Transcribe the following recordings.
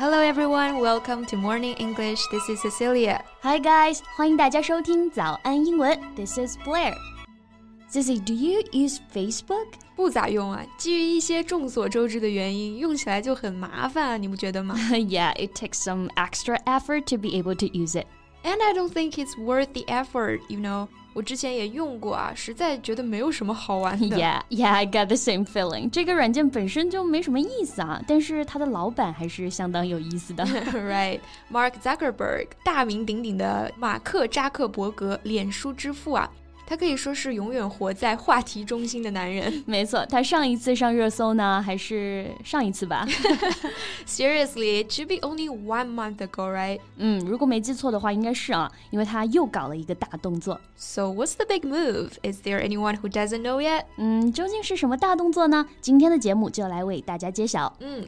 Hello everyone, welcome to Morning English. This is Cecilia. Hi guys, 欢迎大家收听早安英文。This is Blair. Ceci, do you use Facebook? 不咋用啊，基于一些众所周知的原因，用起来就很麻烦啊，你不觉得吗？Yeah, it takes some extra effort to be able to use it. And I don't think it's worth the effort, you know. 我之前也用过啊，实在觉得没有什么好玩的。Yeah, yeah, I got the same feeling. 这个软件本身就没什么意思啊，但是它的老板还是相当有意思的。right, Mark Zuckerberg，大名鼎鼎的马克扎克伯格，脸书之父啊。 他可以说是永远活在话题中心的男人。没错，他上一次上热搜呢，还是上一次吧？Seriously, it should be only one month ago, right? 嗯，如果没记错的话，应该是啊，因为他又搞了一个大动作。So what's the big move? Is there anyone who doesn't know yet? 嗯，究竟是什么大动作呢？今天的节目就来为大家揭晓。嗯。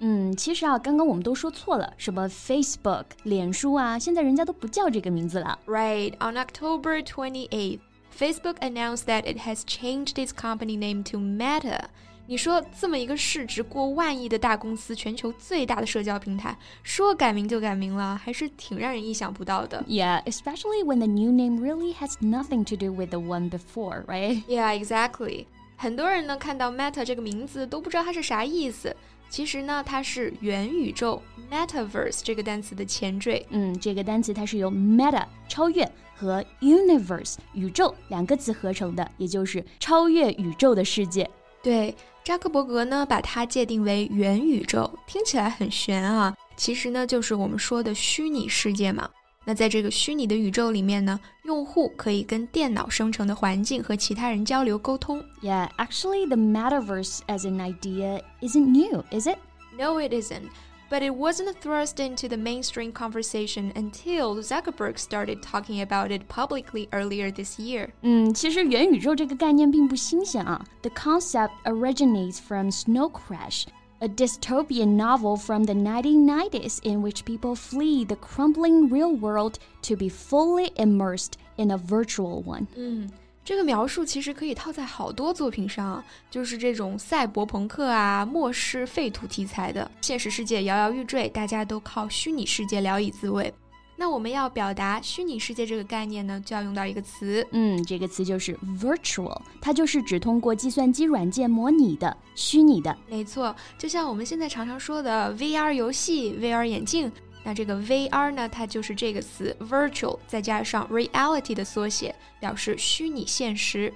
嗯，其实啊，刚刚我们都说错了，什么 Facebook 脸书啊，现在人家都不叫这个名字了。Right, on October 28th, Facebook announced that it has changed its company name to Meta. 你说这么一个市值过万亿的大公司，全球最大的社交平台，说改名就改名了，还是挺让人意想不到的。Yeah, especially when the new name really has nothing to do with the one before, right? Yeah, exactly. 很多人呢看到 Meta 这个名字都不知道它是啥意思。 其实呢，它是元宇宙 （metaverse） 这个单词的前缀。嗯，这个单词它是由 meta 超越和 universe 宇宙两个词合成的，也就是超越宇宙的世界。对，扎克伯格呢把它界定为元宇宙，听起来很玄啊，其实呢就是我们说的虚拟世界嘛。那在这个虚拟的宇宙里面呢，用户可以跟电脑生成的环境和其他人交流沟通。Yeah, actually, the metaverse as an idea isn't new, is it? No, it isn't. But it wasn't thrust into the mainstream conversation until Zuckerberg started talking about it publicly earlier this year. 嗯，其实元宇宙这个概念并不新鲜啊。The concept originates from Snow Crash a dystopian novel from the 1990s in which people flee the crumbling real world to be fully immersed in a virtual one. 嗯，这个描述其实可以套在好多作品上啊，就是这种赛博朋克啊、末世废土题材的，现实世界摇摇欲坠，大家都靠虚拟世界聊以自慰。 那我们要表达虚拟世界这个概念呢，就要用到一个词，嗯，这个词就是 virtual，它就是指通过计算机软件模拟的虚拟的。没错，就像我们现在常常说的 VR 游戏、VR 眼镜，那这个 VR 呢，它就是这个词 virtual 再加上 reality 的缩写，表示虚拟现实。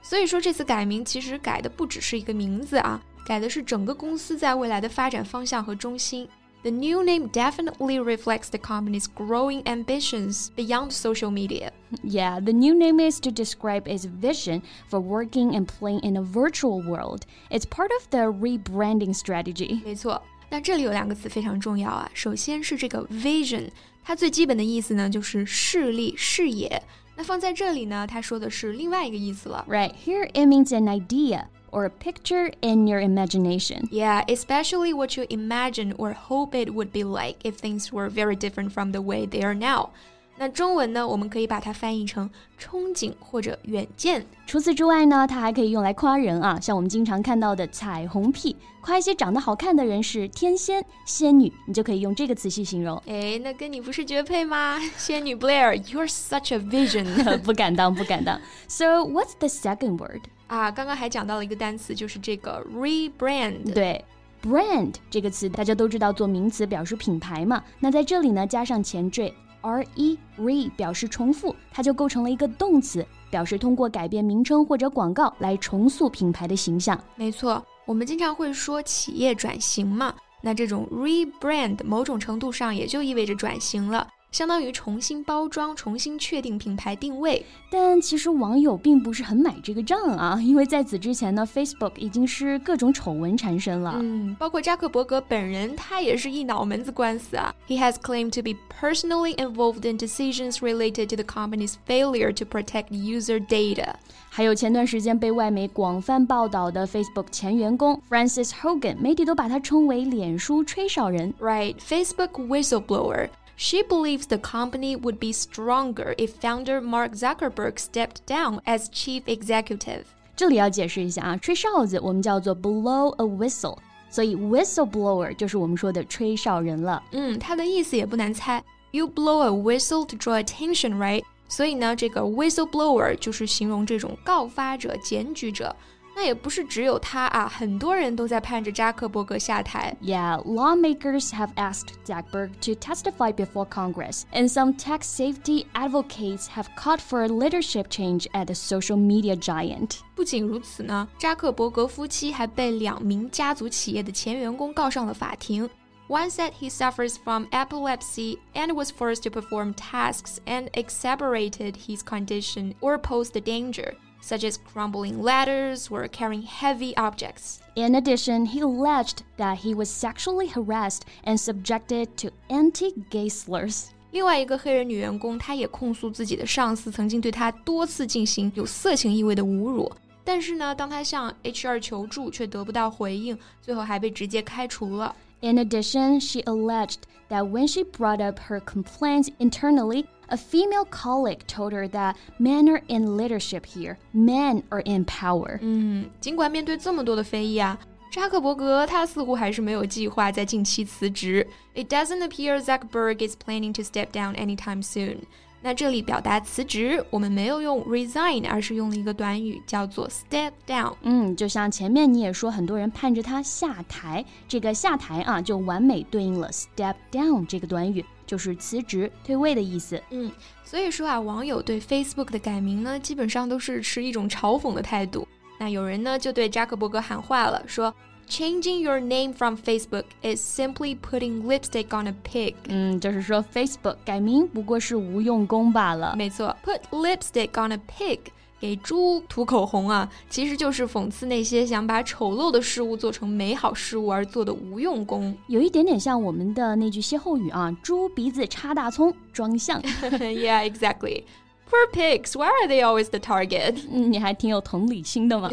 所以说这次改名其实改的不只是一个名字啊，改的是整个公司在未来的发展方向和中心。The new name definitely reflects the company's growing ambitions beyond social media. Yeah, the new name is to describe its vision for working and playing in a virtual world. It's part of the rebranding strategy. 没错，那这里有两个词非常重要啊。首先是这个 vision，它最基本的意思呢就是视力、视野。那放在这里呢，它说的是另外一个意思了。Right here, it means an idea or a picture in your imagination. Yeah, especially what you imagine or hope it would be like if things were very different from the way they are now. 那中文呢，我们可以把它翻译成憧憬或者远见。除此之外呢，它还可以用来夸人啊，像我们经常看到的彩虹屁，夸一些长得好看的人是天仙、仙女，你就可以用这个词去形容。哎，那跟你不是绝配吗？仙女 Blair，you're such a vision。不敢当，不敢当。So what's the second word？ 啊，刚刚还讲到了一个单词，就是这个 rebrand。对，brand 这个词大家都知道，做名词表示品牌嘛。那在这里呢，加上前缀。r e re 表示重复，它就构成了一个动词，表示通过改变名称或者广告来重塑品牌的形象。没错，我们经常会说企业转型嘛，那这种 rebrand 某种程度上也就意味着转型了。相当于重新包装、重新确定品牌定位。但其实网友并不是很买这个账啊，因为在此之前呢，Facebook 已经是各种丑闻缠身了。嗯，包括扎克伯格本人，他也是一脑门子官司啊。He has claimed to be personally involved in decisions related to the company's failure to protect user data。还有前段时间被外媒广泛报道的 Facebook 前员工 Francis Hogan，媒体都把他称为脸书吹哨人。Right, Facebook whistleblower. She believes the company would be stronger if founder Mark Zuckerberg stepped down as chief executive. 这里要解释一下啊，吹哨子我们叫做 blow a whistle，所以 whistleblower 就是我们说的吹哨人了。嗯，它的意思也不难猜，You blow a whistle to draw attention, right？所以呢，这个 whistleblower 就是形容这种告发者、检举者。 那也不是只有他啊，很多人都在盼着扎克伯格下台。Yeah, lawmakers have asked Zuckerberg to testify before Congress, and some tech safety advocates have called for a leadership change at the social media giant. 不仅如此呢，扎克伯格夫妻还被两名家族企业的前员工告上了法庭。One said he suffers from epilepsy and was forced to perform tasks and exacerbated his condition or posed a danger Such as crumbling ladders or carrying heavy objects. In addition, he alleged that he was sexually harassed and subjected to anti-gay slurs. 另外一个黑人女员工，她也控诉自己的上司曾经对她多次进行有色情意味的侮辱。但是呢，当她向 HR 求助却得不到回应，最后还被直接开除了。In addition, she alleged that when she brought up her complaints internally, a female colleague told her that men are in leadership here, men are in power. 嗯，尽管面对这么多的非议啊，扎克伯格他似乎还是没有计划在近期辞职。It doesn't appear Zuckerberg is planning to step down anytime soon. 那这里表达辞职，我们没有用 resign，而是用了一个短语叫做 step down。嗯，就像前面你也说，很多人盼着他下台，这个下台啊，就完美对应了 step down 这个短语，就是辞职、退位的意思。嗯，所以说啊，网友对 Facebook 的改名呢，基本上都是持一种嘲讽的态度。那有人呢就对扎克伯格喊话了，说。Changing your name from Facebook is simply putting lipstick on a pig。嗯，就是说 Facebook 改名不过是无用功罢了。没错，put lipstick on a pig，给猪涂口红啊，其实就是讽刺那些想把丑陋的事物做成美好事物而做的无用功。有一点点像我们的那句歇后语啊，猪鼻子插大葱，装像。yeah, exactly. Poor pigs, why are they always the target？嗯，你还挺有同理心的嘛。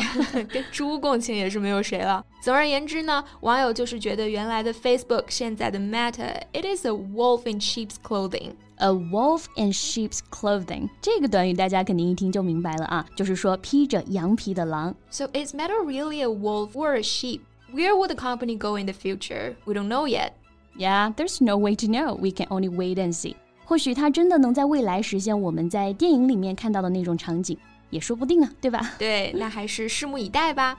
跟猪共情也是没有谁了。总而言之呢，网友就是觉得原来的 Facebook，现在的 Meta，it is a wolf in sheep's clothing。A wolf in sheep's clothing，这个短语大家肯定一听就明白了啊，就是说披着羊皮的狼。So is Meta really a wolf or a sheep? Where would the company go in the future? We don't know yet. Yeah, there's no way to know. We can only wait and see. 或许它真的能在未来实现我们在电影里面看到的那种场景，也说不定啊，对吧？对，那还是拭目以待吧。